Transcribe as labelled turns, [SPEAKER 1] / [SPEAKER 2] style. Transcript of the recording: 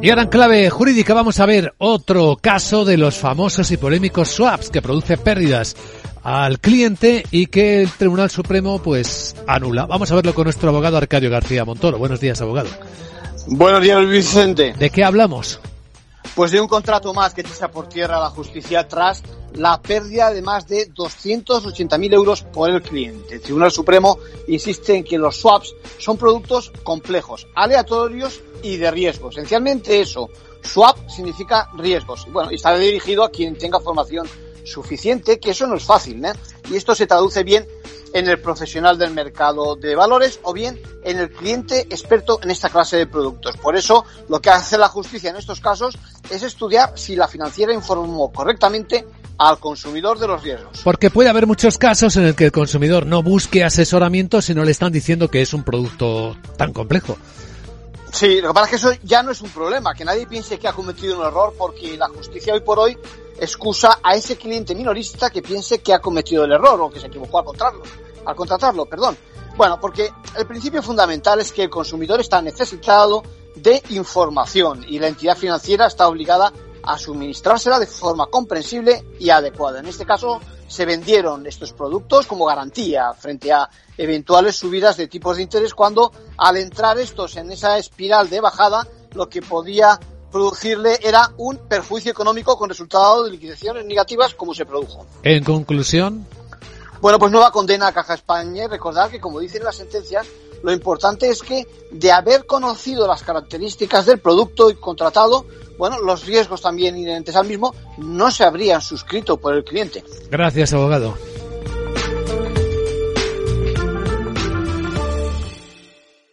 [SPEAKER 1] Y ahora en clave jurídica vamos a ver otro caso de los famosos y polémicos swaps que produce pérdidas al cliente y que el Tribunal Supremo pues anula. Vamos a verlo con nuestro abogado Arcadio García Montoro. Buenos días, abogado.
[SPEAKER 2] Buenos días, Vicente.
[SPEAKER 1] ¿De qué hablamos?
[SPEAKER 2] Pues de un contrato más que echa por tierra la justicia tras la pérdida de más de 280.000 euros por el cliente. El Tribunal Supremo insiste en que los swaps son productos complejos, aleatorios y de riesgo. Esencialmente eso. Swap significa riesgos. Bueno, y está dirigido a quien tenga formación suficiente, que eso no es fácil, ¿eh? Y esto se traduce bien en el profesional del mercado de valores o bien en el cliente experto en esta clase de productos. Por eso, lo que hace la justicia en estos casos es estudiar si la financiera informó correctamente al consumidor de los riesgos.
[SPEAKER 1] Porque puede haber muchos casos en el que el consumidor no busque asesoramiento si no le están diciendo que es un producto tan complejo.
[SPEAKER 2] Sí, lo que pasa es que eso ya no es un problema, que nadie piense que ha cometido un error porque la justicia hoy por hoy excusa a ese cliente minorista que piense que ha cometido el error o que se equivocó al contratarlo, al contratarlo, perdón. Bueno, porque el principio fundamental es que el consumidor está necesitado de información y la entidad financiera está obligada a suministrársela de forma comprensible y adecuada. En este caso, se vendieron estos productos como garantía frente a eventuales subidas de tipos de interés cuando al entrar estos en esa espiral de bajada lo que podía producirle era un perjuicio económico con resultado de liquidaciones negativas como se produjo.
[SPEAKER 1] En conclusión.
[SPEAKER 2] Bueno, pues nueva condena a Caja España y recordar que como dicen las sentencias, lo importante es que de haber conocido las características del producto y contratado, bueno, los riesgos también inherentes al mismo no se habrían suscrito por el cliente.
[SPEAKER 1] Gracias, abogado.